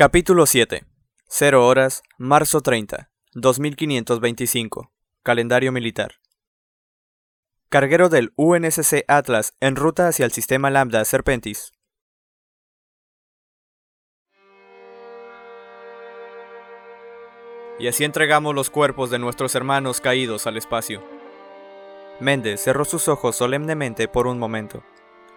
Capítulo 7. 0 horas, marzo 30, 2525. Calendario militar. Carguero del UNSC Atlas en ruta hacia el sistema Lambda Serpentis. Y así entregamos los cuerpos de nuestros hermanos caídos al espacio. Méndez cerró sus ojos solemnemente por un momento.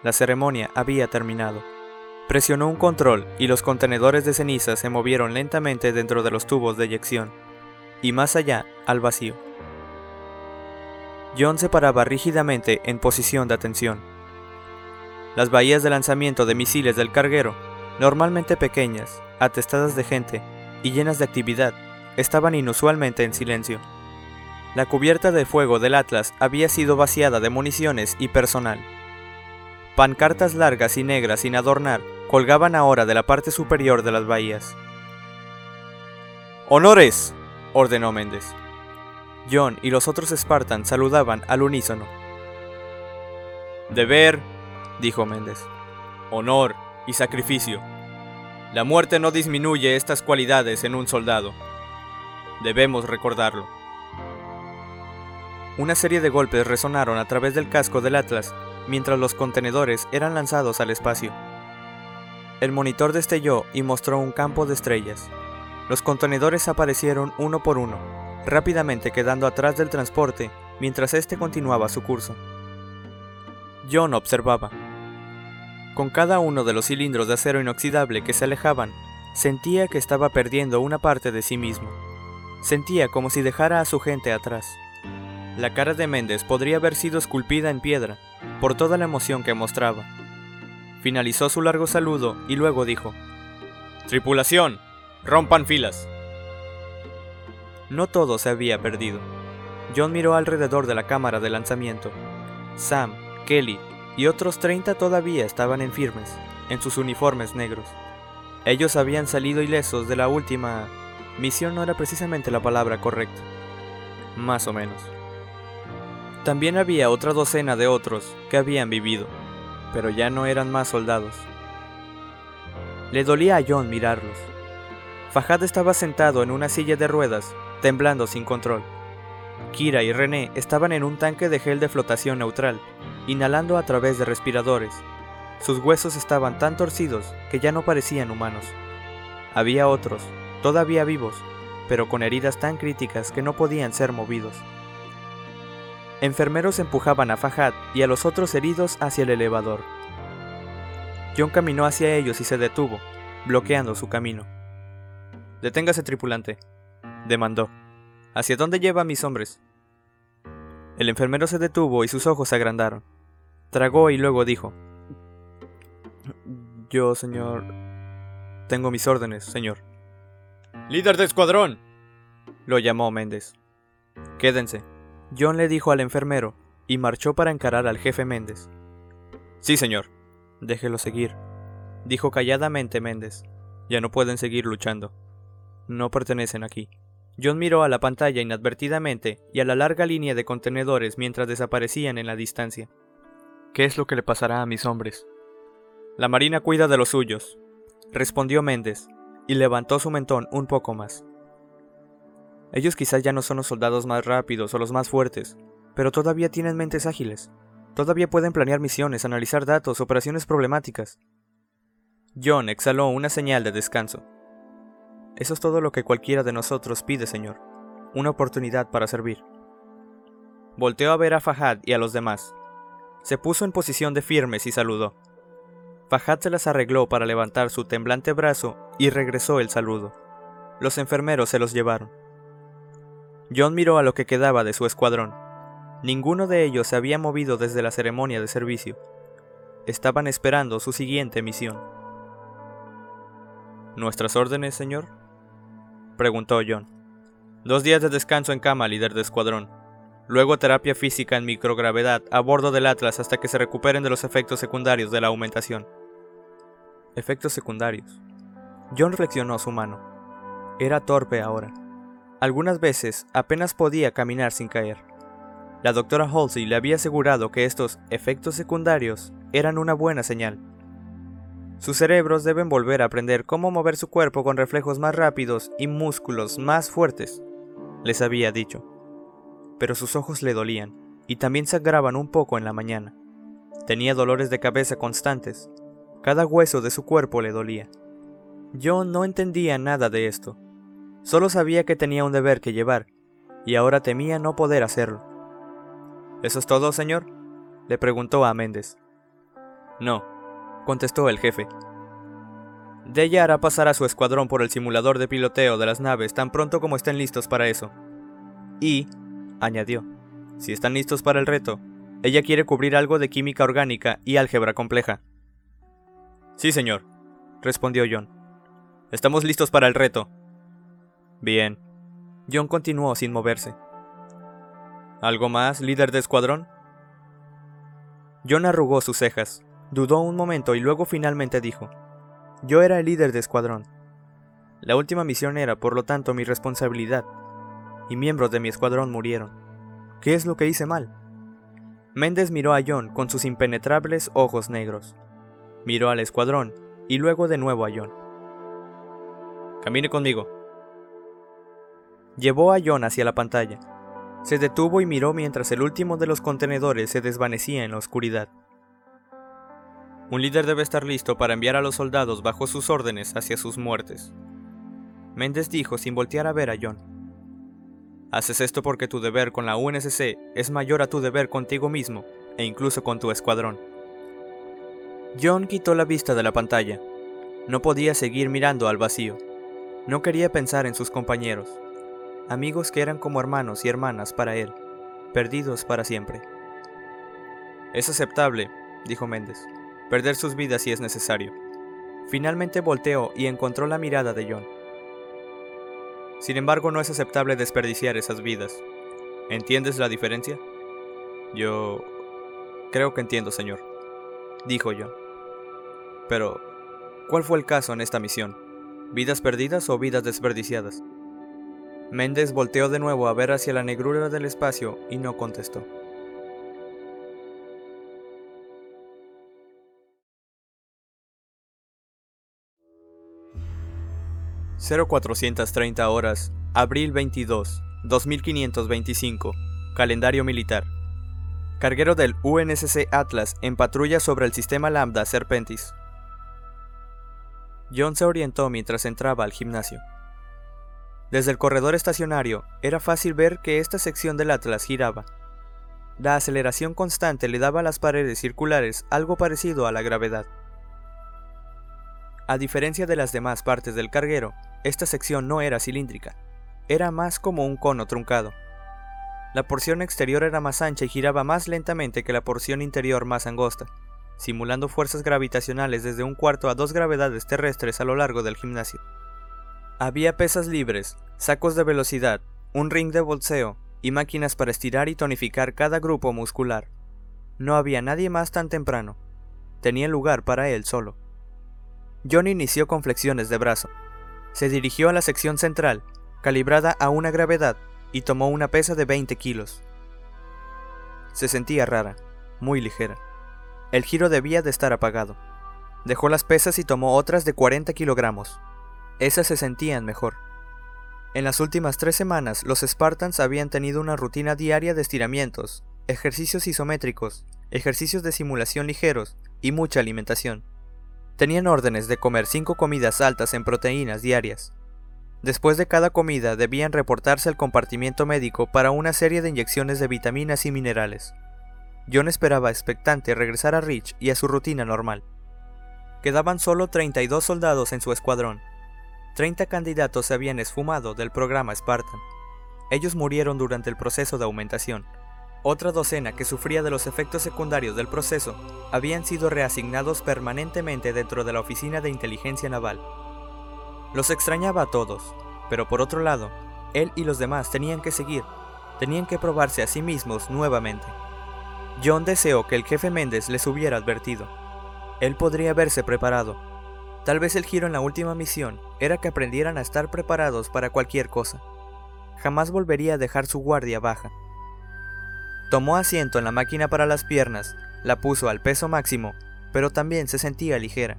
La ceremonia había terminado. Presionó un control y los contenedores de ceniza se movieron lentamente dentro de los tubos de eyección, y más allá, al vacío. John se paraba rígidamente en posición de atención. Las bahías de lanzamiento de misiles del carguero, normalmente pequeñas, atestadas de gente y llenas de actividad, estaban inusualmente en silencio. La cubierta de fuego del Atlas había sido vaciada de municiones y personal. Pancartas largas y negras sin adornar colgaban ahora de la parte superior de las bahías. ¡Honores! ordenó Méndez. John y los otros Spartans saludaban al unísono. Deber, dijo Méndez. Honor y sacrificio. La muerte no disminuye estas cualidades en un soldado. Debemos recordarlo. Una serie de golpes resonaron a través del casco del Atlas mientras los contenedores eran lanzados al espacio. El monitor destelló y mostró un campo de estrellas. Los contenedores aparecieron uno por uno, rápidamente quedando atrás del transporte mientras éste continuaba su curso. John observaba. Con cada uno de los cilindros de acero inoxidable que se alejaban, sentía que estaba perdiendo una parte de sí mismo. Sentía como si dejara a su gente atrás. La cara de Méndez podría haber sido esculpida en piedra por toda la emoción que mostraba. Finalizó su largo saludo y luego dijo, Tripulación, rompan filas. No todo se había perdido. John miró alrededor de la cámara de lanzamiento. Sam, Kelly y otros 30 todavía estaban en firmes, en sus uniformes negros. Ellos habían salido ilesos de la última... Misión no era precisamente la palabra correcta. Más o menos. También había otra docena de otros que habían vivido, pero ya no eran más soldados. Le dolía a John mirarlos. Fajad estaba sentado en una silla de ruedas, temblando sin control. Kira y René estaban en un tanque de gel de flotación neutral, inhalando a través de respiradores. Sus huesos estaban tan torcidos que ya no parecían humanos. Había otros, todavía vivos, pero con heridas tan críticas que no podían ser movidos. Enfermeros empujaban a Fajad y a los otros heridos hacia el elevador. John caminó hacia ellos y se detuvo, bloqueando su camino. Deténgase, tripulante, demandó. ¿Hacia dónde lleva a mis hombres? El enfermero se detuvo y sus ojos se agrandaron. Tragó y luego dijo, Yo, señor... Tengo mis órdenes, señor. Líder de escuadrón, lo llamó Méndez. Quédense, John le dijo al enfermero y marchó para encarar al jefe Méndez. Sí, señor. Déjelo seguir, dijo calladamente Méndez. Ya no pueden seguir luchando. No pertenecen aquí. John miró a la pantalla inadvertidamente y a la larga línea de contenedores mientras desaparecían en la distancia. ¿Qué es lo que le pasará a mis hombres? La Marina cuida de los suyos, respondió Méndez, y levantó su mentón un poco más. Ellos quizás ya no son los soldados más rápidos o los más fuertes, pero todavía tienen mentes ágiles. Todavía pueden planear misiones, analizar datos, operaciones problemáticas. John exhaló una señal de descanso. Eso es todo lo que cualquiera de nosotros pide, señor. Una oportunidad para servir. Volteó a ver a Fahad y a los demás. Se puso en posición de firmes y saludó. Fahad se las arregló para levantar su temblante brazo y regresó el saludo. Los enfermeros se los llevaron. John miró a lo que quedaba de su escuadrón. Ninguno de ellos se había movido desde la ceremonia de servicio. Estaban esperando su siguiente misión. ¿Nuestras órdenes, señor? preguntó John. Dos días de descanso en cama, líder de escuadrón. Luego terapia física en microgravedad a bordo del Atlas hasta que se recuperen de los efectos secundarios de la aumentación. Efectos secundarios. John reflexionó su mano. Era torpe ahora. Algunas veces apenas podía caminar sin caer. La doctora Halsey le había asegurado que estos efectos secundarios eran una buena señal. Sus cerebros deben volver a aprender cómo mover su cuerpo con reflejos más rápidos y músculos más fuertes, les había dicho. Pero sus ojos le dolían, y también sangraban un poco en la mañana. Tenía dolores de cabeza constantes. Cada hueso de su cuerpo le dolía. Yo no entendía nada de esto. Solo sabía que tenía un deber que llevar, y ahora temía no poder hacerlo. ¿Eso es todo, señor? le preguntó a Méndez. No, contestó el jefe. Deya hará pasar a su escuadrón por el simulador de piloteo de las naves tan pronto como estén listos para eso. Y, añadió, si están listos para el reto, ella quiere cubrir algo de química orgánica y álgebra compleja. Sí, señor, respondió John. Estamos listos para el reto. Bien. John continuó sin moverse. ¿Algo más, líder de escuadrón? John arrugó sus cejas, dudó un momento y luego finalmente dijo, Yo era el líder de escuadrón. La última misión era, por lo tanto, mi responsabilidad, y miembros de mi escuadrón murieron. ¿Qué es lo que hice mal? Méndez miró a John con sus impenetrables ojos negros. Miró al escuadrón y luego de nuevo a John. Camine conmigo. Llevó a John hacia la pantalla. Se detuvo y miró mientras el último de los contenedores se desvanecía en la oscuridad. Un líder debe estar listo para enviar a los soldados bajo sus órdenes hacia sus muertes. Méndez dijo sin voltear a ver a John. Haces esto porque tu deber con la UNSC es mayor a tu deber contigo mismo e incluso con tu escuadrón. John quitó la vista de la pantalla. No podía seguir mirando al vacío. No quería pensar en sus compañeros, amigos que eran como hermanos y hermanas para él, perdidos para siempre. Es aceptable, dijo Méndez, perder sus vidas si es necesario. Finalmente volteó y encontró la mirada de John. Sin embargo, no es aceptable desperdiciar esas vidas. ¿Entiendes la diferencia? Yo... Creo que entiendo, señor, dijo yo. Pero, ¿cuál fue el caso en esta misión? ¿Vidas perdidas o vidas desperdiciadas? Méndez volteó de nuevo a ver hacia la negrura del espacio y no contestó. 0430 horas, abril 22, 2525, calendario militar. Carguero del UNSC Atlas en patrulla sobre el sistema Lambda Serpentis. John se orientó mientras entraba al gimnasio. Desde el corredor estacionario era fácil ver que esta sección del Atlas giraba. La aceleración constante le daba a las paredes circulares algo parecido a la gravedad. A diferencia de las demás partes del carguero, esta sección no era cilíndrica, era más como un cono truncado. La porción exterior era más ancha y giraba más lentamente que la porción interior más angosta, simulando fuerzas gravitacionales desde un cuarto a dos gravedades terrestres a lo largo del gimnasio. Había pesas libres, sacos de velocidad, un ring de bolseo y máquinas para estirar y tonificar cada grupo muscular. No había nadie más tan temprano. Tenía lugar para él solo. John inició con flexiones de brazo, se dirigió a la sección central, calibrada a una gravedad, y tomó una pesa de 20 kilos. Se sentía rara, muy ligera. El giro debía de estar apagado. Dejó las pesas y tomó otras de 40 kilogramos. Esas se sentían mejor. En las últimas tres semanas, los Spartans habían tenido una rutina diaria de estiramientos, ejercicios isométricos, ejercicios de simulación ligeros y mucha alimentación. Tenían órdenes de comer cinco comidas altas en proteínas diarias. Después de cada comida debían reportarse al compartimiento médico para una serie de inyecciones de vitaminas y minerales. John esperaba expectante regresar a Rich y a su rutina normal. Quedaban solo 32 soldados en su escuadrón. 30 candidatos se habían esfumado del programa Spartan. Ellos murieron durante el proceso de aumentación. Otra docena que sufría de los efectos secundarios del proceso habían sido reasignados permanentemente dentro de la Oficina de Inteligencia Naval. Los extrañaba a todos, pero por otro lado, él y los demás tenían que seguir, tenían que probarse a sí mismos nuevamente. John deseó que el jefe Méndez les hubiera advertido. Él podría haberse preparado. Tal vez el giro en la última misión era que aprendieran a estar preparados para cualquier cosa. Jamás volvería a dejar su guardia baja. Tomó asiento en la máquina para las piernas, la puso al peso máximo, pero también se sentía ligera.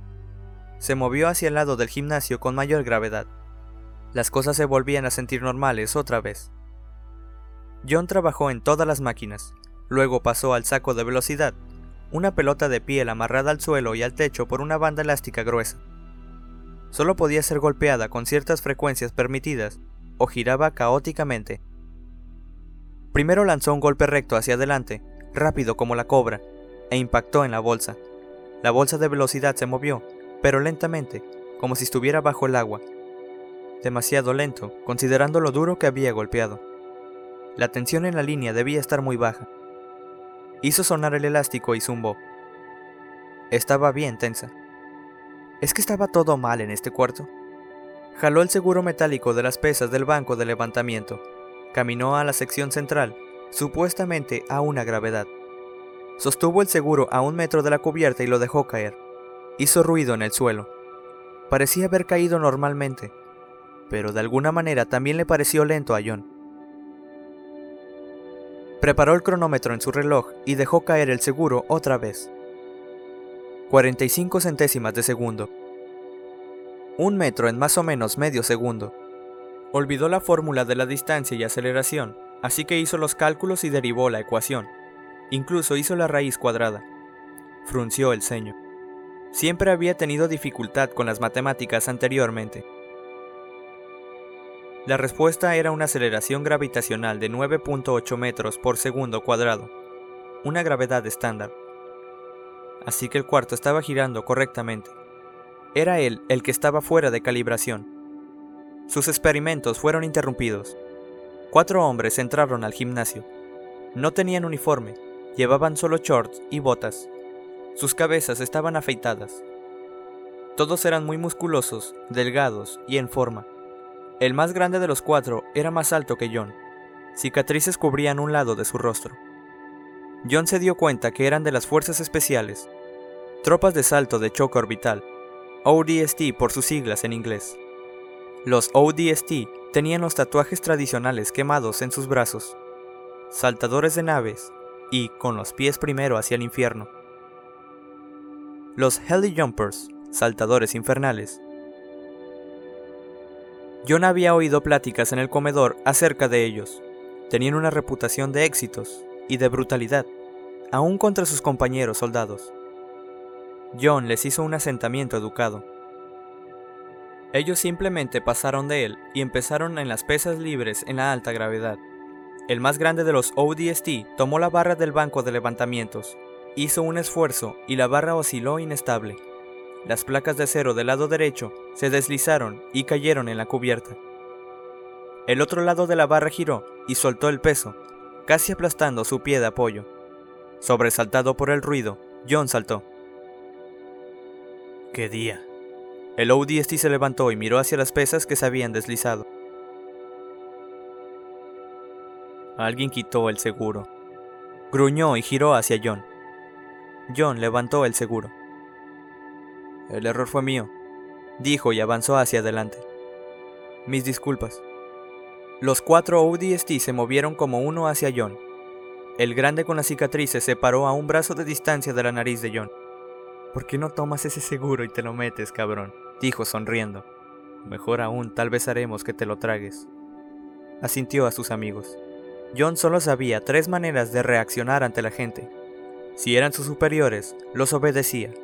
se movió hacia el lado del gimnasio con mayor gravedad. Las cosas se volvían a sentir normales otra vez. John trabajó en todas las máquinas, luego pasó al saco de velocidad, una pelota de piel amarrada al suelo y al techo por una banda elástica gruesa. Solo podía ser golpeada con ciertas frecuencias permitidas o giraba caóticamente. Primero lanzó un golpe recto hacia adelante, rápido como la cobra, e impactó en la bolsa. La bolsa de velocidad se movió, pero lentamente, como si estuviera bajo el agua. Demasiado lento, considerando lo duro que había golpeado. La tensión en la línea debía estar muy baja. Hizo sonar el elástico y zumbó. Estaba bien tensa. ¿Es que estaba todo mal en este cuarto? Jaló el seguro metálico de las pesas del banco de levantamiento. Caminó a la sección central, supuestamente a una gravedad. Sostuvo el seguro a un metro de la cubierta y lo dejó caer. Hizo ruido en el suelo. Parecía haber caído normalmente, pero de alguna manera también le pareció lento a John. Preparó el cronómetro en su reloj y dejó caer el seguro otra vez. 45 centésimas de segundo. Un metro en más o menos medio segundo. Olvidó la fórmula de la distancia y aceleración, así que hizo los cálculos y derivó la ecuación. Incluso hizo la raíz cuadrada. Frunció el ceño. Siempre había tenido dificultad con las matemáticas anteriormente. La respuesta era una aceleración gravitacional de 9.8 metros por segundo cuadrado, una gravedad estándar. Así que el cuarto estaba girando correctamente. Era él el que estaba fuera de calibración. Sus experimentos fueron interrumpidos. Cuatro hombres entraron al gimnasio. No tenían uniforme, Llevaban solo shorts y botas. Sus cabezas estaban afeitadas. Todos eran muy musculosos, delgados y en forma. El más grande de los cuatro era más alto que John. Cicatrices cubrían un lado de su rostro. John se dio cuenta que eran de las fuerzas especiales, tropas de salto de choque orbital, ODST por sus siglas en inglés. Los ODST tenían los tatuajes tradicionales quemados en sus brazos. Saltadores de naves y con los pies primero hacia el infierno. Los Heli Jumpers, saltadores infernales. John había oído pláticas en el comedor acerca de ellos. Tenían una reputación de éxitos y de brutalidad, aún contra sus compañeros soldados. John les hizo un asentamiento educado. Ellos simplemente pasaron de él y empezaron en las pesas libres en la alta gravedad. El más grande de los ODST tomó la barra del banco de levantamientos, hizo un esfuerzo y la barra osciló inestable. Las placas de acero del lado derecho se deslizaron y cayeron en la cubierta. El otro lado de la barra giró y soltó el peso, casi aplastando su pie de apoyo. Sobresaltado por el ruido, John saltó. ¡Qué día! El ODST se levantó y miró hacia las pesas que se habían deslizado. Alguien quitó el seguro. Gruñó y giró hacia John. John levantó el seguro. El error fue mío, dijo y avanzó hacia adelante. Mis disculpas. Los cuatro ODST se movieron como uno hacia John. El grande con las cicatrices se paró a un brazo de distancia de la nariz de John. ¿Por qué no tomas ese seguro y te lo metes, cabrón? dijo sonriendo. Mejor aún, tal vez haremos que te lo tragues. Asintió a sus amigos. John solo sabía tres maneras de reaccionar ante la gente. Si eran sus superiores, los obedecía.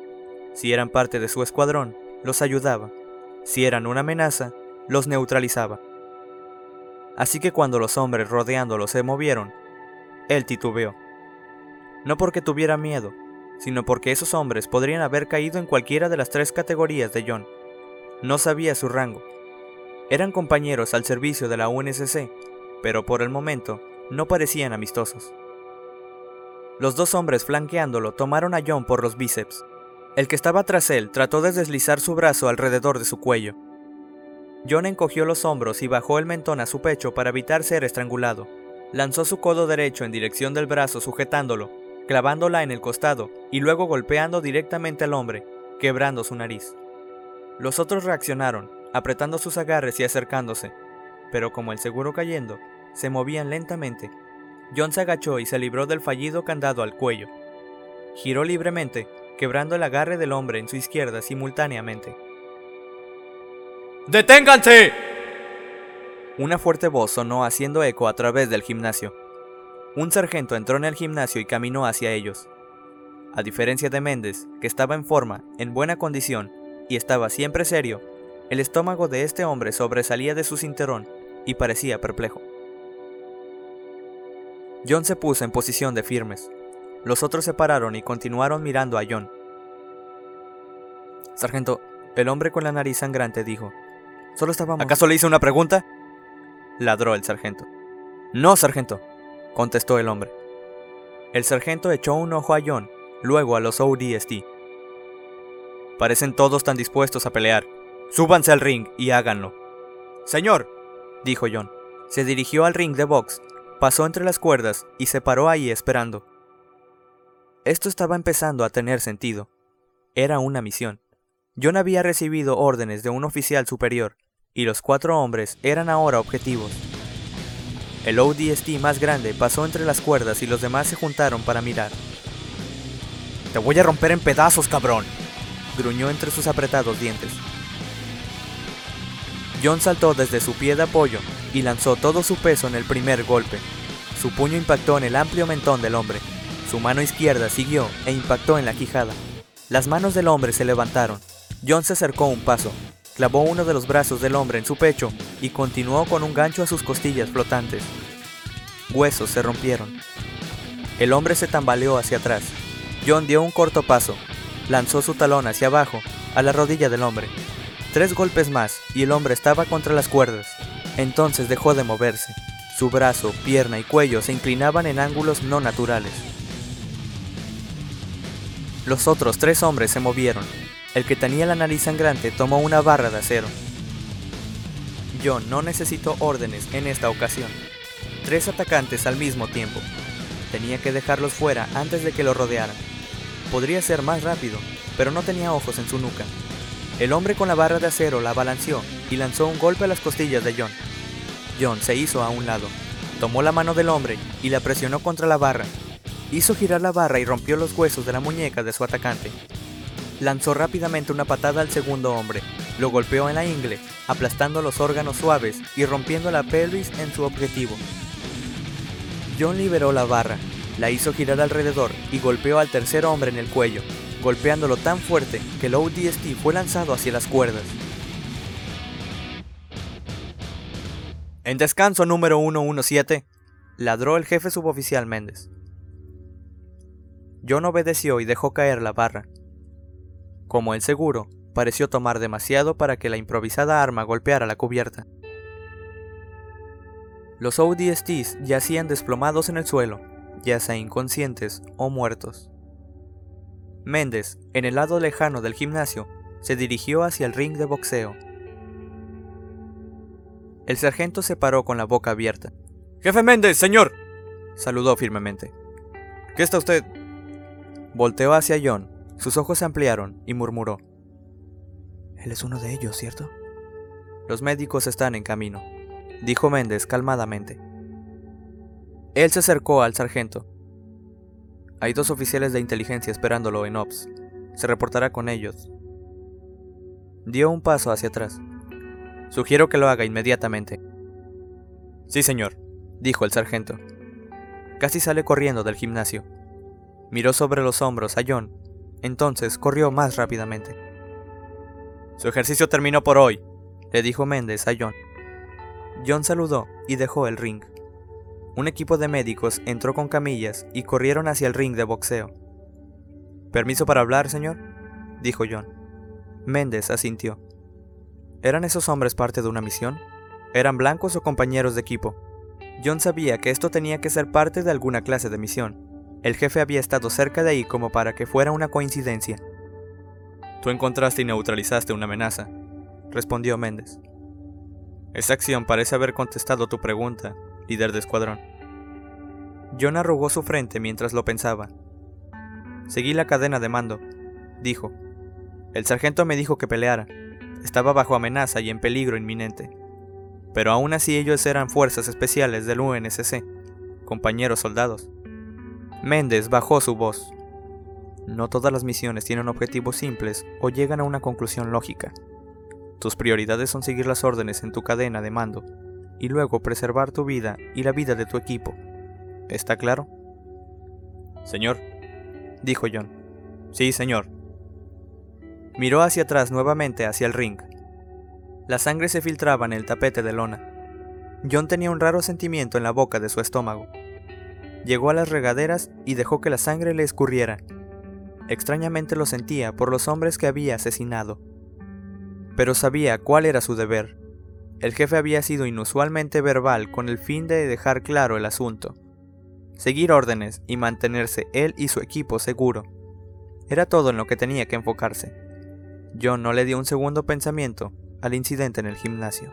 Si eran parte de su escuadrón, los ayudaba. Si eran una amenaza, los neutralizaba. Así que cuando los hombres rodeándolo se movieron, él titubeó. No porque tuviera miedo, sino porque esos hombres podrían haber caído en cualquiera de las tres categorías de John. No sabía su rango. Eran compañeros al servicio de la UNSC, pero por el momento no parecían amistosos. Los dos hombres flanqueándolo tomaron a John por los bíceps. El que estaba tras él trató de deslizar su brazo alrededor de su cuello. John encogió los hombros y bajó el mentón a su pecho para evitar ser estrangulado. Lanzó su codo derecho en dirección del brazo sujetándolo, clavándola en el costado y luego golpeando directamente al hombre, quebrando su nariz. Los otros reaccionaron, apretando sus agarres y acercándose, pero como el seguro cayendo, se movían lentamente. John se agachó y se libró del fallido candado al cuello. Giró libremente, quebrando el agarre del hombre en su izquierda simultáneamente. ¡Deténganse! Una fuerte voz sonó haciendo eco a través del gimnasio. Un sargento entró en el gimnasio y caminó hacia ellos. A diferencia de Méndez, que estaba en forma, en buena condición y estaba siempre serio, el estómago de este hombre sobresalía de su cinturón y parecía perplejo. John se puso en posición de firmes. Los otros se pararon y continuaron mirando a John. Sargento, el hombre con la nariz sangrante dijo, Solo estábamos... ¿Acaso le hice una pregunta? ladró el sargento. No, sargento, contestó el hombre. El sargento echó un ojo a John, luego a los ODST. Parecen todos tan dispuestos a pelear. Súbanse al ring y háganlo. Señor, dijo John. Se dirigió al ring de box, pasó entre las cuerdas y se paró ahí esperando. Esto estaba empezando a tener sentido. Era una misión. John había recibido órdenes de un oficial superior, y los cuatro hombres eran ahora objetivos. El ODST más grande pasó entre las cuerdas y los demás se juntaron para mirar. Te voy a romper en pedazos, cabrón, gruñó entre sus apretados dientes. John saltó desde su pie de apoyo y lanzó todo su peso en el primer golpe. Su puño impactó en el amplio mentón del hombre. Su mano izquierda siguió e impactó en la quijada. Las manos del hombre se levantaron. John se acercó un paso, clavó uno de los brazos del hombre en su pecho y continuó con un gancho a sus costillas flotantes. Huesos se rompieron. El hombre se tambaleó hacia atrás. John dio un corto paso, lanzó su talón hacia abajo, a la rodilla del hombre. Tres golpes más y el hombre estaba contra las cuerdas. Entonces dejó de moverse. Su brazo, pierna y cuello se inclinaban en ángulos no naturales. Los otros tres hombres se movieron. El que tenía la nariz sangrante tomó una barra de acero. John no necesitó órdenes en esta ocasión. Tres atacantes al mismo tiempo. Tenía que dejarlos fuera antes de que lo rodearan. Podría ser más rápido, pero no tenía ojos en su nuca. El hombre con la barra de acero la balanceó y lanzó un golpe a las costillas de John. John se hizo a un lado, tomó la mano del hombre y la presionó contra la barra. Hizo girar la barra y rompió los huesos de la muñeca de su atacante. Lanzó rápidamente una patada al segundo hombre, lo golpeó en la ingle, aplastando los órganos suaves y rompiendo la pelvis en su objetivo. John liberó la barra, la hizo girar alrededor y golpeó al tercer hombre en el cuello, golpeándolo tan fuerte que el ODST fue lanzado hacia las cuerdas. En descanso número 117, ladró el jefe suboficial Méndez. John obedeció y dejó caer la barra. Como el seguro, pareció tomar demasiado para que la improvisada arma golpeara la cubierta. Los ODSTs yacían desplomados en el suelo, ya sea inconscientes o muertos. Méndez, en el lado lejano del gimnasio, se dirigió hacia el ring de boxeo. El sargento se paró con la boca abierta. Jefe Méndez, señor. Saludó firmemente. ¿Qué está usted? Volteó hacia John, sus ojos se ampliaron y murmuró. Él es uno de ellos, ¿cierto? Los médicos están en camino, dijo Méndez calmadamente. Él se acercó al sargento. Hay dos oficiales de inteligencia esperándolo en Ops. Se reportará con ellos. Dio un paso hacia atrás. Sugiero que lo haga inmediatamente. Sí, señor, dijo el sargento. Casi sale corriendo del gimnasio. Miró sobre los hombros a John, entonces corrió más rápidamente. Su ejercicio terminó por hoy, le dijo Méndez a John. John saludó y dejó el ring. Un equipo de médicos entró con camillas y corrieron hacia el ring de boxeo. ¿Permiso para hablar, señor? dijo John. Méndez asintió. ¿Eran esos hombres parte de una misión? ¿Eran blancos o compañeros de equipo? John sabía que esto tenía que ser parte de alguna clase de misión. El jefe había estado cerca de ahí como para que fuera una coincidencia. Tú encontraste y neutralizaste una amenaza, respondió Méndez. Esa acción parece haber contestado tu pregunta, líder de escuadrón. John arrugó su frente mientras lo pensaba. Seguí la cadena de mando, dijo. El sargento me dijo que peleara. Estaba bajo amenaza y en peligro inminente. Pero aún así ellos eran fuerzas especiales del UNSC, compañeros soldados. Méndez bajó su voz. No todas las misiones tienen objetivos simples o llegan a una conclusión lógica. Tus prioridades son seguir las órdenes en tu cadena de mando y luego preservar tu vida y la vida de tu equipo. ¿Está claro? Señor, dijo John. Sí, señor. Miró hacia atrás nuevamente hacia el ring. La sangre se filtraba en el tapete de lona. John tenía un raro sentimiento en la boca de su estómago. Llegó a las regaderas y dejó que la sangre le escurriera. Extrañamente lo sentía por los hombres que había asesinado. Pero sabía cuál era su deber. El jefe había sido inusualmente verbal con el fin de dejar claro el asunto. Seguir órdenes y mantenerse él y su equipo seguro. Era todo en lo que tenía que enfocarse. John no le dio un segundo pensamiento al incidente en el gimnasio.